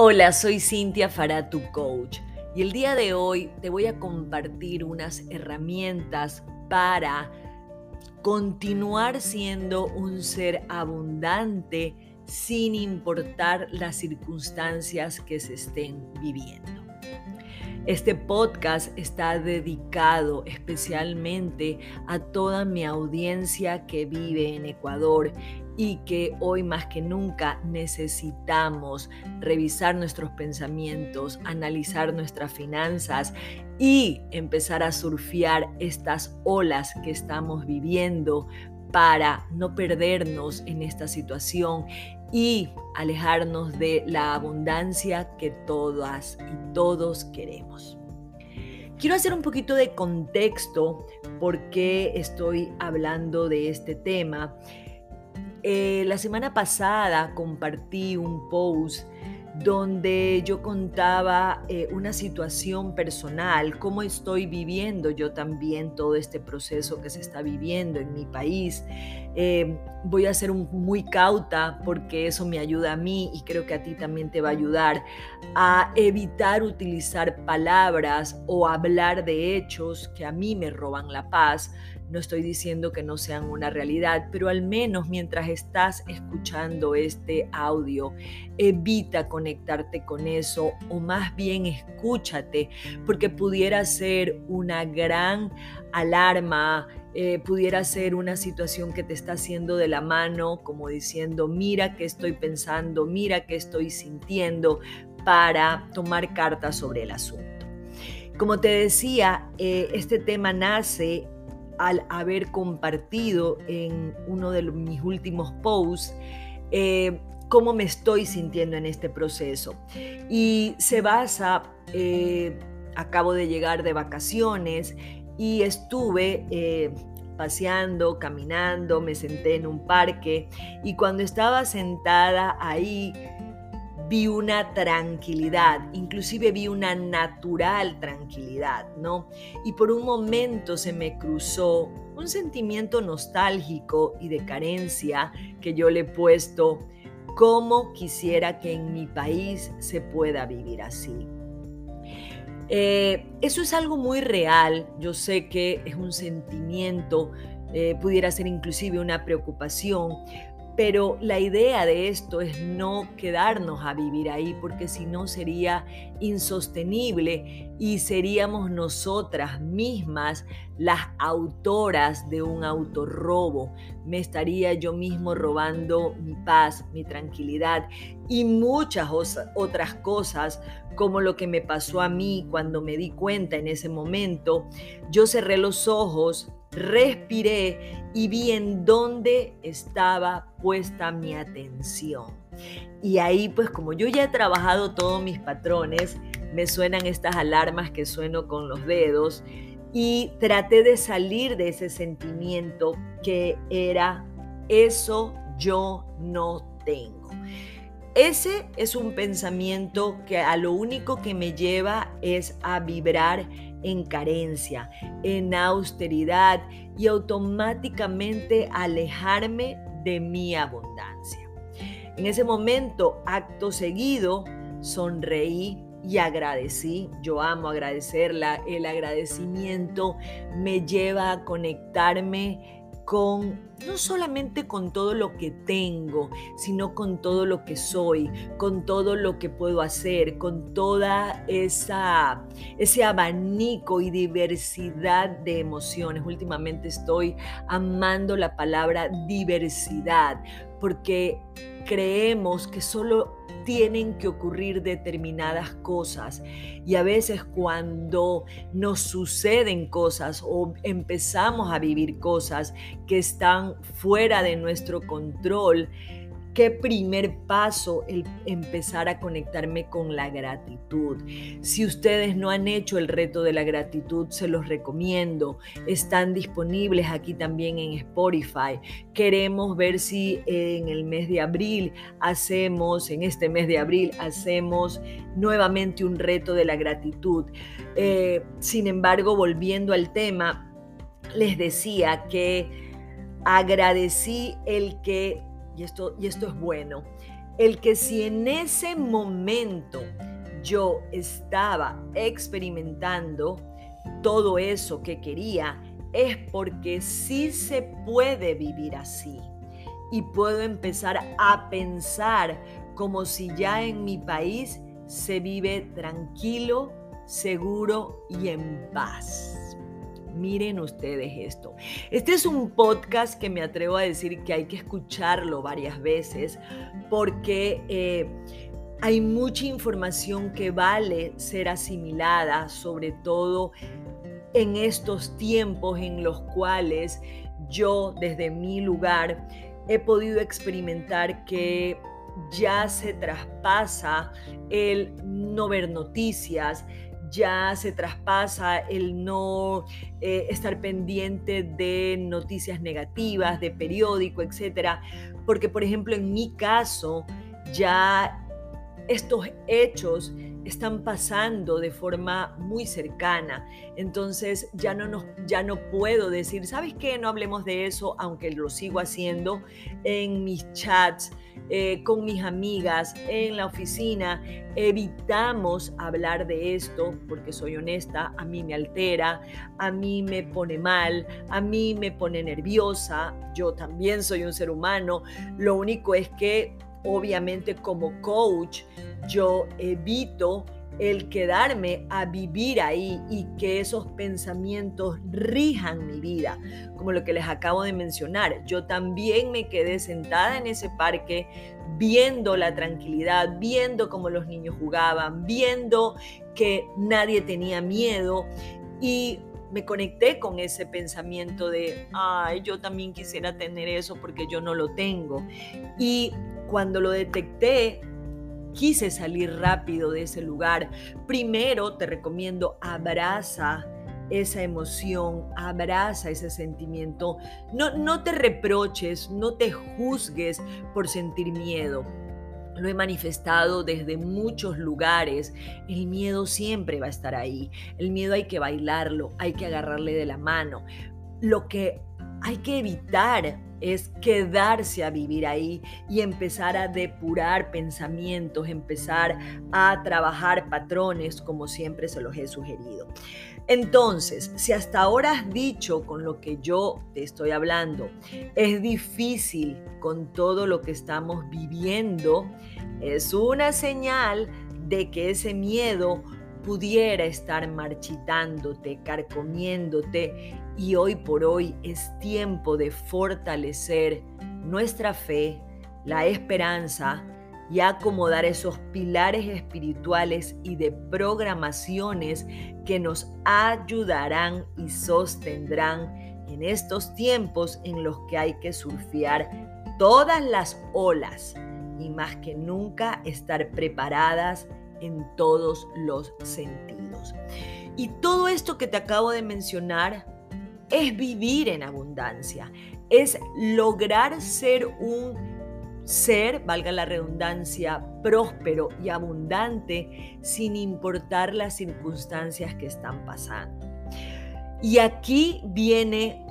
Hola, soy Cintia Farah, tu coach, y el día de hoy te voy a compartir unas herramientas para continuar siendo un ser abundante sin importar las circunstancias que se estén viviendo. Este podcast está dedicado especialmente a toda mi audiencia que vive en Ecuador y que hoy más que nunca necesitamos revisar nuestros pensamientos, analizar nuestras finanzas y empezar a surfear estas olas que estamos viviendo para no perdernos en esta situación y alejarnos de la abundancia que todas y todos queremos. Quiero hacer un poquito de contexto por qué estoy hablando de este tema. Eh, la semana pasada compartí un post donde yo contaba eh, una situación personal, cómo estoy viviendo yo también todo este proceso que se está viviendo en mi país. Eh, voy a ser muy cauta porque eso me ayuda a mí y creo que a ti también te va a ayudar a evitar utilizar palabras o hablar de hechos que a mí me roban la paz no estoy diciendo que no sean una realidad, pero al menos mientras estás escuchando este audio, evita conectarte con eso o más bien escúchate, porque pudiera ser una gran alarma, eh, pudiera ser una situación que te está haciendo de la mano, como diciendo, mira qué estoy pensando, mira qué estoy sintiendo, para tomar cartas sobre el asunto. Como te decía, eh, este tema nace al haber compartido en uno de mis últimos posts eh, cómo me estoy sintiendo en este proceso. Y se basa, eh, acabo de llegar de vacaciones y estuve eh, paseando, caminando, me senté en un parque y cuando estaba sentada ahí, vi una tranquilidad, inclusive vi una natural tranquilidad, ¿no? Y por un momento se me cruzó un sentimiento nostálgico y de carencia que yo le he puesto, cómo quisiera que en mi país se pueda vivir así. Eh, eso es algo muy real, yo sé que es un sentimiento, eh, pudiera ser inclusive una preocupación, pero la idea de esto es no quedarnos a vivir ahí, porque si no sería insostenible y seríamos nosotras mismas las autoras de un autorrobo. Me estaría yo mismo robando mi paz, mi tranquilidad y muchas otras cosas como lo que me pasó a mí cuando me di cuenta en ese momento. Yo cerré los ojos respiré y vi en dónde estaba puesta mi atención. Y ahí pues como yo ya he trabajado todos mis patrones, me suenan estas alarmas que sueno con los dedos y traté de salir de ese sentimiento que era eso yo no tengo. Ese es un pensamiento que a lo único que me lleva es a vibrar en carencia, en austeridad y automáticamente alejarme de mi abundancia. En ese momento, acto seguido, sonreí y agradecí. Yo amo agradecerla. El agradecimiento me lleva a conectarme con no solamente con todo lo que tengo, sino con todo lo que soy, con todo lo que puedo hacer, con toda esa ese abanico y diversidad de emociones. Últimamente estoy amando la palabra diversidad porque creemos que solo tienen que ocurrir determinadas cosas. Y a veces cuando nos suceden cosas o empezamos a vivir cosas que están fuera de nuestro control, qué primer paso el empezar a conectarme con la gratitud. Si ustedes no han hecho el reto de la gratitud, se los recomiendo. Están disponibles aquí también en Spotify. Queremos ver si en el mes de abril hacemos, en este mes de abril, hacemos nuevamente un reto de la gratitud. Eh, sin embargo, volviendo al tema, les decía que agradecí el que y esto, y esto es bueno, el que si en ese momento yo estaba experimentando todo eso que quería, es porque sí se puede vivir así. Y puedo empezar a pensar como si ya en mi país se vive tranquilo, seguro y en paz. Miren ustedes esto. Este es un podcast que me atrevo a decir que hay que escucharlo varias veces porque eh, hay mucha información que vale ser asimilada, sobre todo en estos tiempos en los cuales yo desde mi lugar he podido experimentar que ya se traspasa el no ver noticias, ya se traspasa el no eh, estar pendiente de noticias negativas, de periódico, etcétera, porque por ejemplo en mi caso ya estos hechos están pasando de forma muy cercana. Entonces ya no, nos, ya no puedo decir, ¿sabes qué? No hablemos de eso, aunque lo sigo haciendo en mis chats, eh, con mis amigas, en la oficina. Evitamos hablar de esto porque soy honesta, a mí me altera, a mí me pone mal, a mí me pone nerviosa. Yo también soy un ser humano. Lo único es que obviamente como coach yo evito el quedarme a vivir ahí y que esos pensamientos rijan mi vida, como lo que les acabo de mencionar. Yo también me quedé sentada en ese parque viendo la tranquilidad, viendo cómo los niños jugaban, viendo que nadie tenía miedo y me conecté con ese pensamiento de, ay, yo también quisiera tener eso porque yo no lo tengo. Y cuando lo detecté, quise salir rápido de ese lugar. Primero te recomiendo abraza esa emoción, abraza ese sentimiento. No, no te reproches, no te juzgues por sentir miedo. Lo he manifestado desde muchos lugares. El miedo siempre va a estar ahí. El miedo hay que bailarlo, hay que agarrarle de la mano. Lo que hay que evitar es quedarse a vivir ahí y empezar a depurar pensamientos, empezar a trabajar patrones como siempre se los he sugerido. Entonces, si hasta ahora has dicho con lo que yo te estoy hablando, es difícil con todo lo que estamos viviendo, es una señal de que ese miedo pudiera estar marchitándote, carcomiéndote y hoy por hoy es tiempo de fortalecer nuestra fe, la esperanza y acomodar esos pilares espirituales y de programaciones que nos ayudarán y sostendrán en estos tiempos en los que hay que surfear todas las olas y más que nunca estar preparadas en todos los sentidos. Y todo esto que te acabo de mencionar es vivir en abundancia, es lograr ser un ser, valga la redundancia, próspero y abundante sin importar las circunstancias que están pasando. Y aquí viene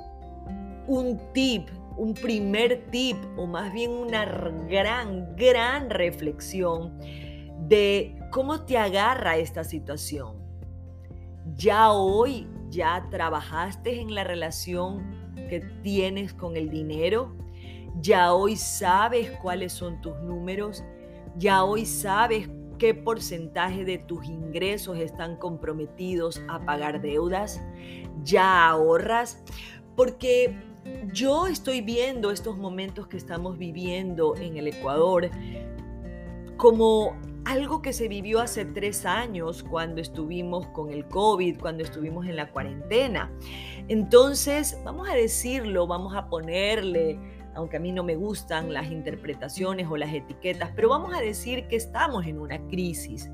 un tip, un primer tip, o más bien una gran, gran reflexión de cómo te agarra esta situación. Ya hoy ¿Ya trabajaste en la relación que tienes con el dinero? ¿Ya hoy sabes cuáles son tus números? ¿Ya hoy sabes qué porcentaje de tus ingresos están comprometidos a pagar deudas? ¿Ya ahorras? Porque yo estoy viendo estos momentos que estamos viviendo en el Ecuador como algo que se vivió hace tres años cuando estuvimos con el COVID, cuando estuvimos en la cuarentena. Entonces, vamos a decirlo, vamos a ponerle, aunque a mí no me gustan las interpretaciones o las etiquetas, pero vamos a decir que estamos en una crisis.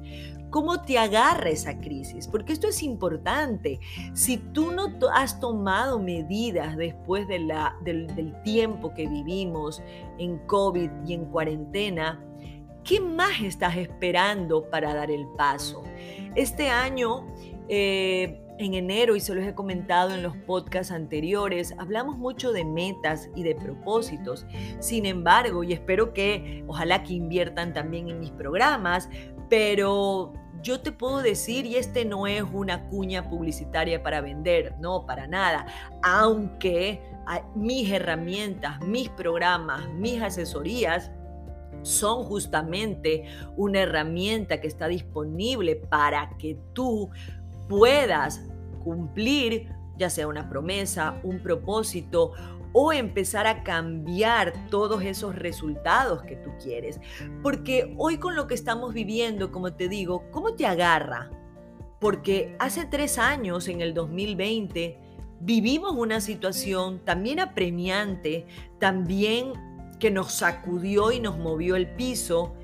¿Cómo te agarra esa crisis? Porque esto es importante. Si tú no has tomado medidas después de la, del, del tiempo que vivimos en COVID y en cuarentena, ¿Qué más estás esperando para dar el paso? Este año, eh, en enero, y se los he comentado en los podcasts anteriores, hablamos mucho de metas y de propósitos. Sin embargo, y espero que ojalá que inviertan también en mis programas, pero yo te puedo decir, y este no es una cuña publicitaria para vender, no, para nada, aunque mis herramientas, mis programas, mis asesorías, son justamente una herramienta que está disponible para que tú puedas cumplir ya sea una promesa, un propósito o empezar a cambiar todos esos resultados que tú quieres. Porque hoy con lo que estamos viviendo, como te digo, ¿cómo te agarra? Porque hace tres años, en el 2020, vivimos una situación también apremiante, también que nos sacudió y nos movió el piso.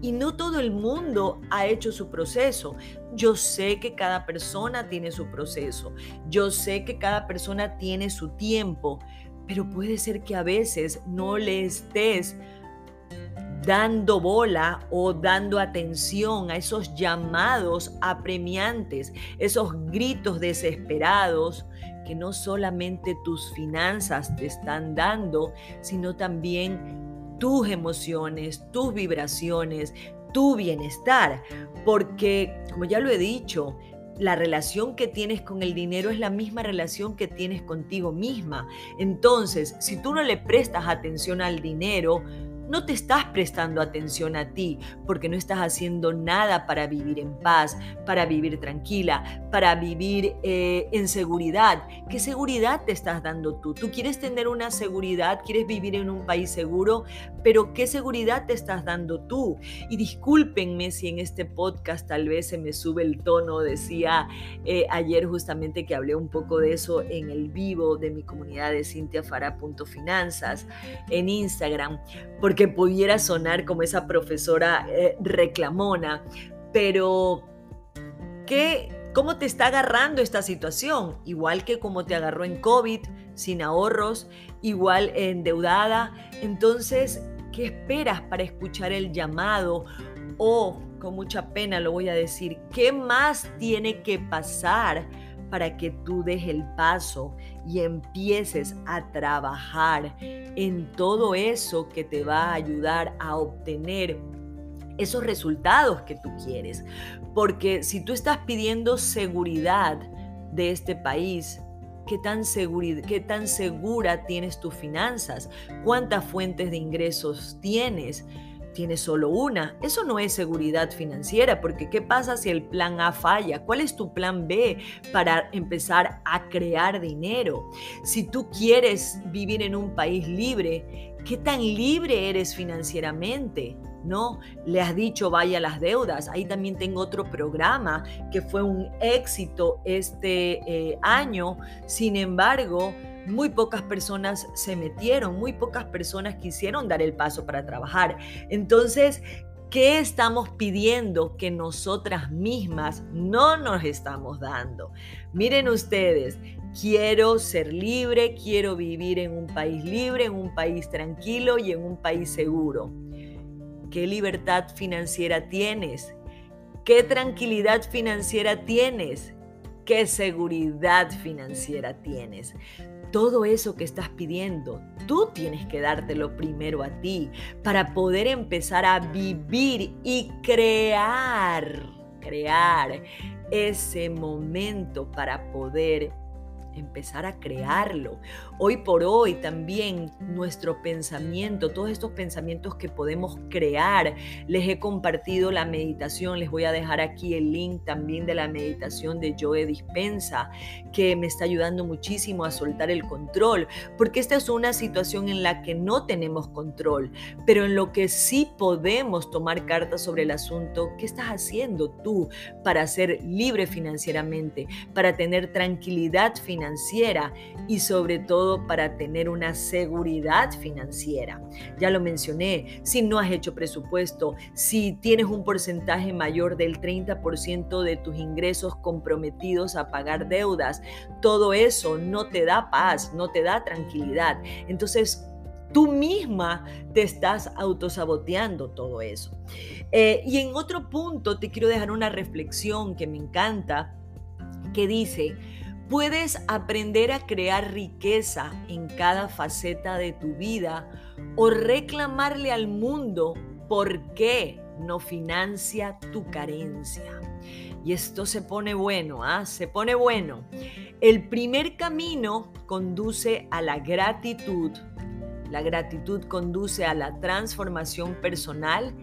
Y no todo el mundo ha hecho su proceso. Yo sé que cada persona tiene su proceso. Yo sé que cada persona tiene su tiempo. Pero puede ser que a veces no le estés dando bola o dando atención a esos llamados apremiantes, esos gritos desesperados que no solamente tus finanzas te están dando, sino también tus emociones, tus vibraciones, tu bienestar. Porque, como ya lo he dicho, la relación que tienes con el dinero es la misma relación que tienes contigo misma. Entonces, si tú no le prestas atención al dinero, no te estás prestando atención a ti porque no estás haciendo nada para vivir en paz, para vivir tranquila, para vivir eh, en seguridad. ¿Qué seguridad te estás dando tú? Tú quieres tener una seguridad, quieres vivir en un país seguro, pero ¿qué seguridad te estás dando tú? Y discúlpenme si en este podcast tal vez se me sube el tono, decía eh, ayer justamente que hablé un poco de eso en el vivo de mi comunidad de cintiafara.finanzas en Instagram, porque pudiera sonar como esa profesora eh, reclamona, pero ¿qué, ¿cómo te está agarrando esta situación? Igual que como te agarró en COVID, sin ahorros, igual endeudada. Entonces, ¿qué esperas para escuchar el llamado? O, con mucha pena lo voy a decir, ¿qué más tiene que pasar? Para que tú des el paso y empieces a trabajar en todo eso que te va a ayudar a obtener esos resultados que tú quieres. Porque si tú estás pidiendo seguridad de este país, ¿Qué tan, ¿Qué tan segura tienes tus finanzas? ¿Cuántas fuentes de ingresos tienes? Tienes solo una. Eso no es seguridad financiera, porque ¿qué pasa si el plan A falla? ¿Cuál es tu plan B para empezar a crear dinero? Si tú quieres vivir en un país libre, ¿qué tan libre eres financieramente? ¿no? Le has dicho vaya las deudas. Ahí también tengo otro programa que fue un éxito este eh, año. Sin embargo, muy pocas personas se metieron, muy pocas personas quisieron dar el paso para trabajar. Entonces, ¿qué estamos pidiendo que nosotras mismas no nos estamos dando? Miren ustedes, quiero ser libre, quiero vivir en un país libre, en un país tranquilo y en un país seguro. ¿Qué libertad financiera tienes? ¿Qué tranquilidad financiera tienes? ¿Qué seguridad financiera tienes? Todo eso que estás pidiendo, tú tienes que dártelo primero a ti para poder empezar a vivir y crear, crear ese momento para poder empezar a crearlo. Hoy por hoy también nuestro pensamiento, todos estos pensamientos que podemos crear, les he compartido la meditación, les voy a dejar aquí el link también de la meditación de Joe Dispensa, que me está ayudando muchísimo a soltar el control, porque esta es una situación en la que no tenemos control, pero en lo que sí podemos tomar cartas sobre el asunto, ¿qué estás haciendo tú para ser libre financieramente, para tener tranquilidad financiera? y sobre todo para tener una seguridad financiera. Ya lo mencioné, si no has hecho presupuesto, si tienes un porcentaje mayor del 30% de tus ingresos comprometidos a pagar deudas, todo eso no te da paz, no te da tranquilidad. Entonces, tú misma te estás autosaboteando todo eso. Eh, y en otro punto te quiero dejar una reflexión que me encanta que dice, puedes aprender a crear riqueza en cada faceta de tu vida o reclamarle al mundo por qué no financia tu carencia. Y esto se pone bueno, ¿ah? Se pone bueno. El primer camino conduce a la gratitud. La gratitud conduce a la transformación personal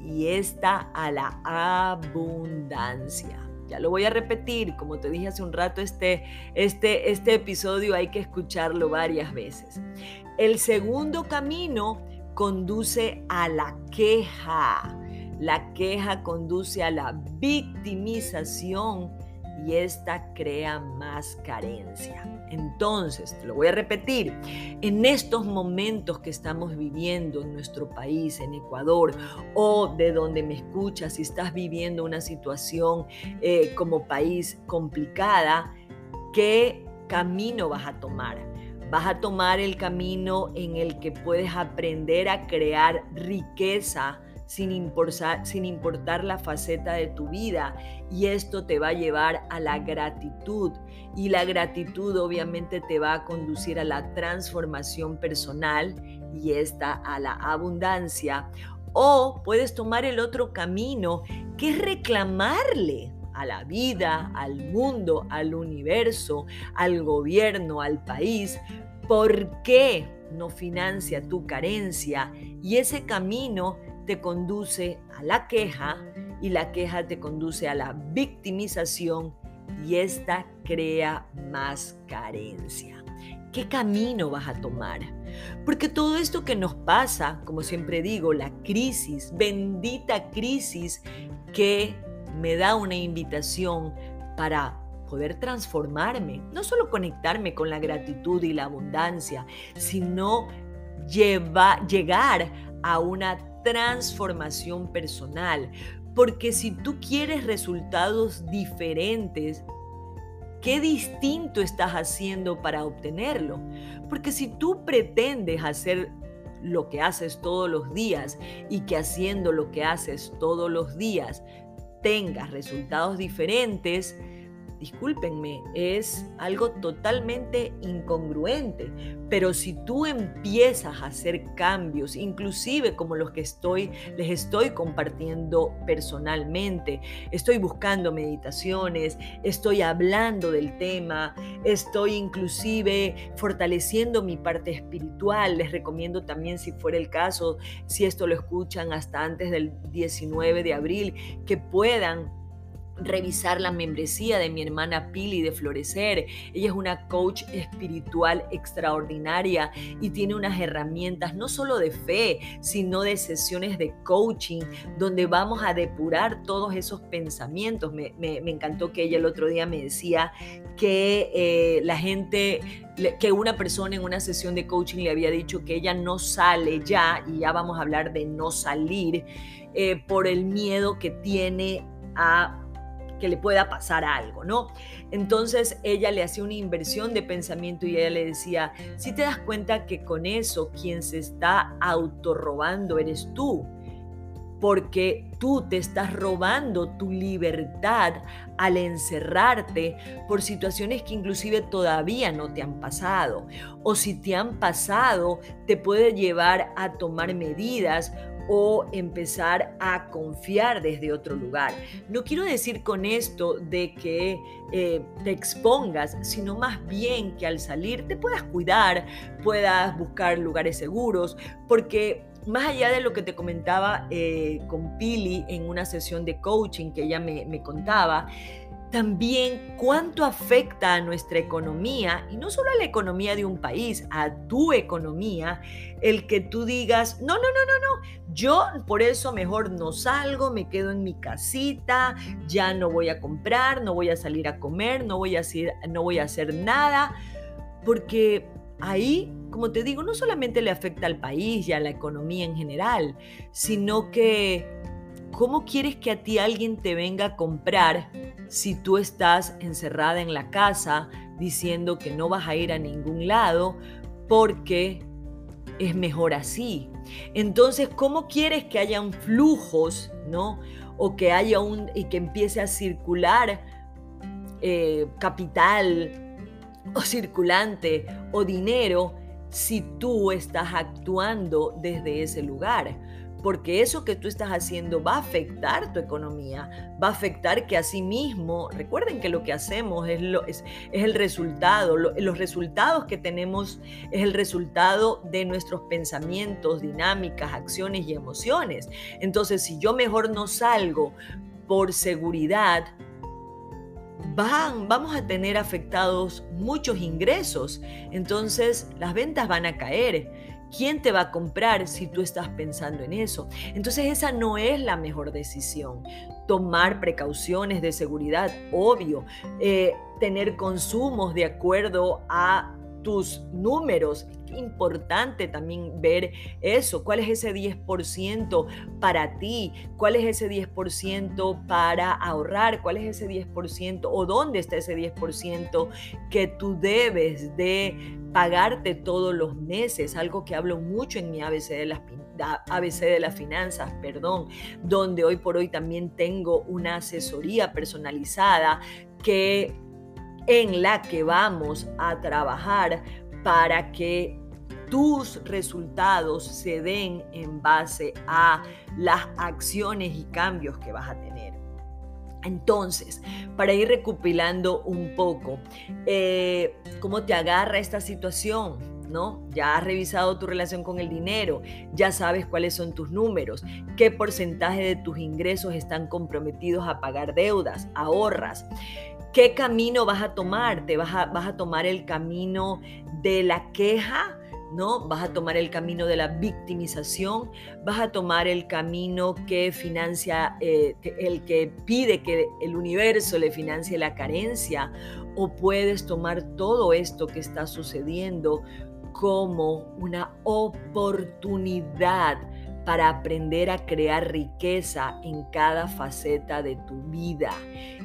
y esta a la abundancia. Ya lo voy a repetir, como te dije hace un rato, este, este, este episodio hay que escucharlo varias veces. El segundo camino conduce a la queja. La queja conduce a la victimización y esta crea más carencia. Entonces, te lo voy a repetir, en estos momentos que estamos viviendo en nuestro país, en Ecuador, o de donde me escuchas, si estás viviendo una situación eh, como país complicada, ¿qué camino vas a tomar? Vas a tomar el camino en el que puedes aprender a crear riqueza sin importar, la faceta de tu vida. Y esto te va a llevar a la gratitud. Y la gratitud obviamente te va a conducir a la transformación personal y esta a la abundancia. O puedes tomar el otro camino, que es reclamarle a la vida, al mundo, al universo, al gobierno, al país, ¿por qué no financia tu carencia? Y ese camino te conduce a la queja y la queja te conduce a la victimización y esta crea más carencia. ¿Qué camino vas a tomar? Porque todo esto que nos pasa, como siempre digo, la crisis, bendita crisis que me da una invitación para poder transformarme, no solo conectarme con la gratitud y la abundancia, sino llegar a una transformación personal. Porque si tú quieres resultados diferentes, ¿qué distinto estás haciendo para obtenerlo? Porque si tú pretendes hacer lo que haces todos los días y que haciendo lo que haces todos los días tengas resultados diferentes, discúlpenme, es algo totalmente incongruente. Pero si tú empiezas a hacer cambios, inclusive como los que estoy, les estoy compartiendo personalmente, estoy buscando meditaciones, estoy hablando del tema, estoy inclusive fortaleciendo mi parte espiritual. Les recomiendo también, si fuera el caso, si esto lo escuchan hasta antes del 19 de abril, que puedan revisar la membresía de mi hermana Pili de Florecer. Ella es una coach espiritual extraordinaria y tiene unas herramientas no solo de fe, sino de sesiones de coaching donde vamos a depurar todos esos pensamientos. Me, encantó que ella el otro día me decía que eh, la gente, que una persona en una sesión de coaching le había dicho que ella no sale ya, y ya vamos a hablar de no salir, eh, por el miedo que tiene a que le pueda pasar algo, ¿no? Entonces ella le hacía una inversión de pensamiento y ella le decía, si te das cuenta que con eso quien se está autorrobando eres tú, porque tú te estás robando tu libertad al encerrarte por situaciones que inclusive todavía no te han pasado. O si te han pasado, te puede llevar a tomar medidas o empezar a confiar desde otro lugar. No quiero decir con esto de que eh, te expongas, sino más bien que al salir te puedas cuidar, puedas buscar lugares seguros, porque más allá de lo que te comentaba eh, con Pili en una sesión de coaching que ella me, me contaba, también cuánto afecta a nuestra economía, y no solo a la economía de un país, a tu economía, el que tú digas, no, no, no, no, no, yo por eso mejor no salgo, me quedo en mi casita, ya no voy a comprar, no voy a salir a comer, no voy a hacer, no voy a hacer nada, porque ahí, como te digo, no solamente le afecta al país y a la economía en general, sino que ¿cómo quieres que a ti alguien te venga a comprar si tú estás encerrada en la casa diciendo que no vas a ir a ningún lado porque es mejor así? Entonces, ¿cómo quieres que hayan flujos, no? O que haya un y que empiece a circular eh, capital o circulante o dinero si tú estás actuando desde ese lugar porque eso que tú estás haciendo va a afectar tu economía, va a afectar que mismo, recuerden que lo que hacemos es, lo, es, el resultado, los resultados que tenemos es el resultado de nuestros pensamientos, dinámicas, acciones y emociones. Entonces, si yo mejor no salgo por seguridad, Van, vamos a tener afectados muchos ingresos, entonces las ventas van a caer. ¿Quién te va a comprar si tú estás pensando en eso? Entonces esa no es la mejor decisión. Tomar precauciones de seguridad, obvio. Eh, tener consumos de acuerdo a tus números. Importante también ver eso. ¿Cuál es ese 10% para ti? ¿Cuál es ese 10% para ahorrar? ¿Cuál es ese 10% o dónde está ese 10% que tú debes de pagarte todos los meses? Algo que hablo mucho en mi ABC de las de las finanzas, perdón, donde hoy por hoy también tengo una asesoría personalizada que en la que vamos a trabajar para que tus resultados se den en base a las acciones y cambios que vas a tener. Entonces, para ir recopilando un poco, eh, ¿cómo te agarra esta situación? ¿No? Ya has revisado tu relación con el dinero, ya sabes cuáles son tus números, qué porcentaje de tus ingresos están comprometidos a pagar deudas, ahorras. ¿Qué camino vas a tomar? ¿Te vas a, vas a tomar el camino de la queja? ¿No? Vas a tomar el camino de la victimización, vas a tomar el camino que financia, eh, el que pide que el universo le financie la carencia, o puedes tomar todo esto que está sucediendo como una oportunidad para aprender a crear riqueza en cada faceta de tu vida.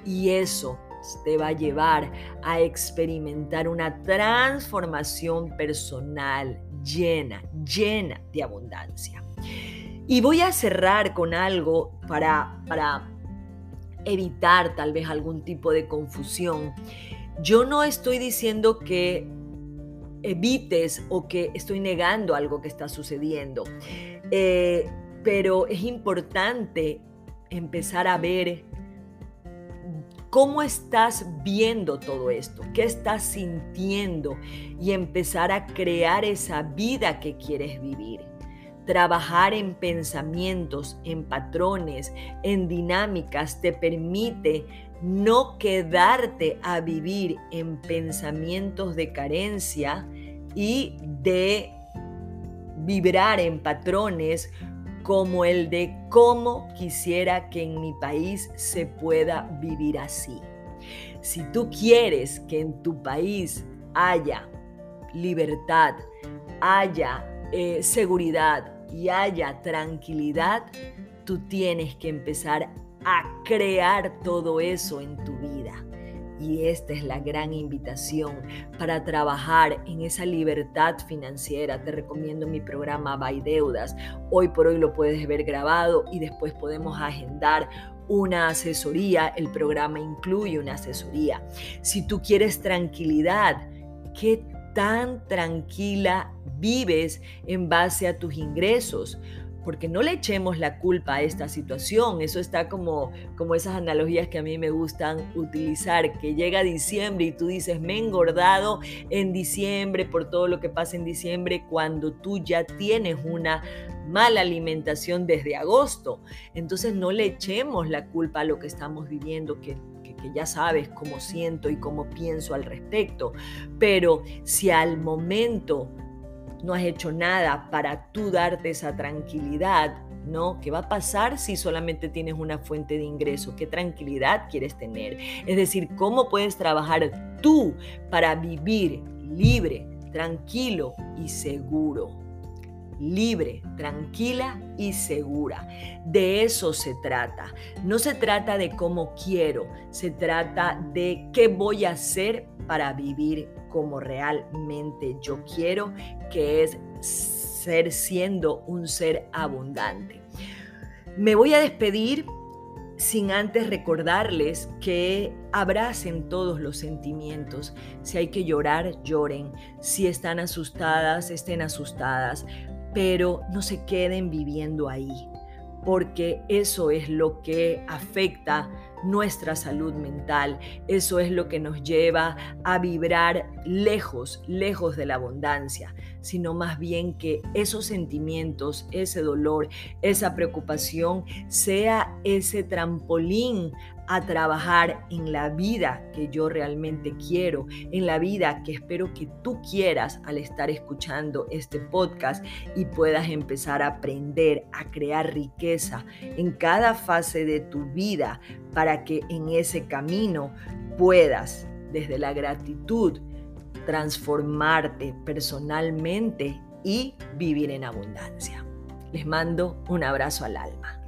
Y eso te va a llevar a experimentar una transformación personal llena, llena de abundancia. Y voy a cerrar con algo para, para evitar tal vez algún tipo de confusión. Yo no estoy diciendo que evites o que estoy negando algo que está sucediendo, eh, pero es importante empezar a ver ¿Cómo estás viendo todo esto? ¿Qué estás sintiendo? Y empezar a crear esa vida que quieres vivir. Trabajar en pensamientos, en patrones, en dinámicas te permite no quedarte a vivir en pensamientos de carencia y de vibrar en patrones como el de cómo quisiera que en mi país se pueda vivir así. Si tú quieres que en tu país haya libertad, haya eh, seguridad y haya tranquilidad, tú tienes que empezar a crear todo eso en tu vida. Y esta es la gran invitación para trabajar en esa libertad financiera. Te recomiendo mi programa By Deudas. Hoy por hoy lo puedes ver grabado y después podemos agendar una asesoría. El programa incluye una asesoría. Si tú quieres tranquilidad, ¿qué tan tranquila vives en base a tus ingresos? Porque no le echemos la culpa a esta situación. Eso está como, como esas analogías que a mí me gustan utilizar, que llega diciembre y tú dices, me he engordado en diciembre por todo lo que pasa en diciembre, cuando tú ya tienes una mala alimentación desde agosto. Entonces no le echemos la culpa a lo que estamos viviendo, que que ya sabes cómo siento y cómo pienso al respecto, pero si al momento no has hecho nada para tú darte esa tranquilidad, ¿no? ¿Qué va a pasar si solamente tienes una fuente de ingreso? ¿Qué tranquilidad quieres tener? Es decir, ¿cómo puedes trabajar tú para vivir libre, tranquilo y seguro? libre, tranquila y segura. De eso se trata. No se trata de cómo quiero, se trata de qué voy a hacer para vivir como realmente yo quiero, que es ser siendo un ser abundante. Me voy a despedir sin antes recordarles que abracen todos los sentimientos. Si hay que llorar, lloren. Si están asustadas, estén asustadas. Pero no se queden viviendo ahí, porque eso es lo que afecta nuestra salud mental. Eso es lo que nos lleva a vibrar lejos, lejos de la abundancia, sino más bien que esos sentimientos, ese dolor, esa preocupación sea ese trampolín a trabajar en la vida que yo realmente quiero, en la vida que espero que tú quieras al estar escuchando este podcast y puedas empezar a aprender a crear riqueza en cada fase de tu vida para que en ese camino puedas desde la gratitud transformarte personalmente y vivir en abundancia. Les mando un abrazo al alma.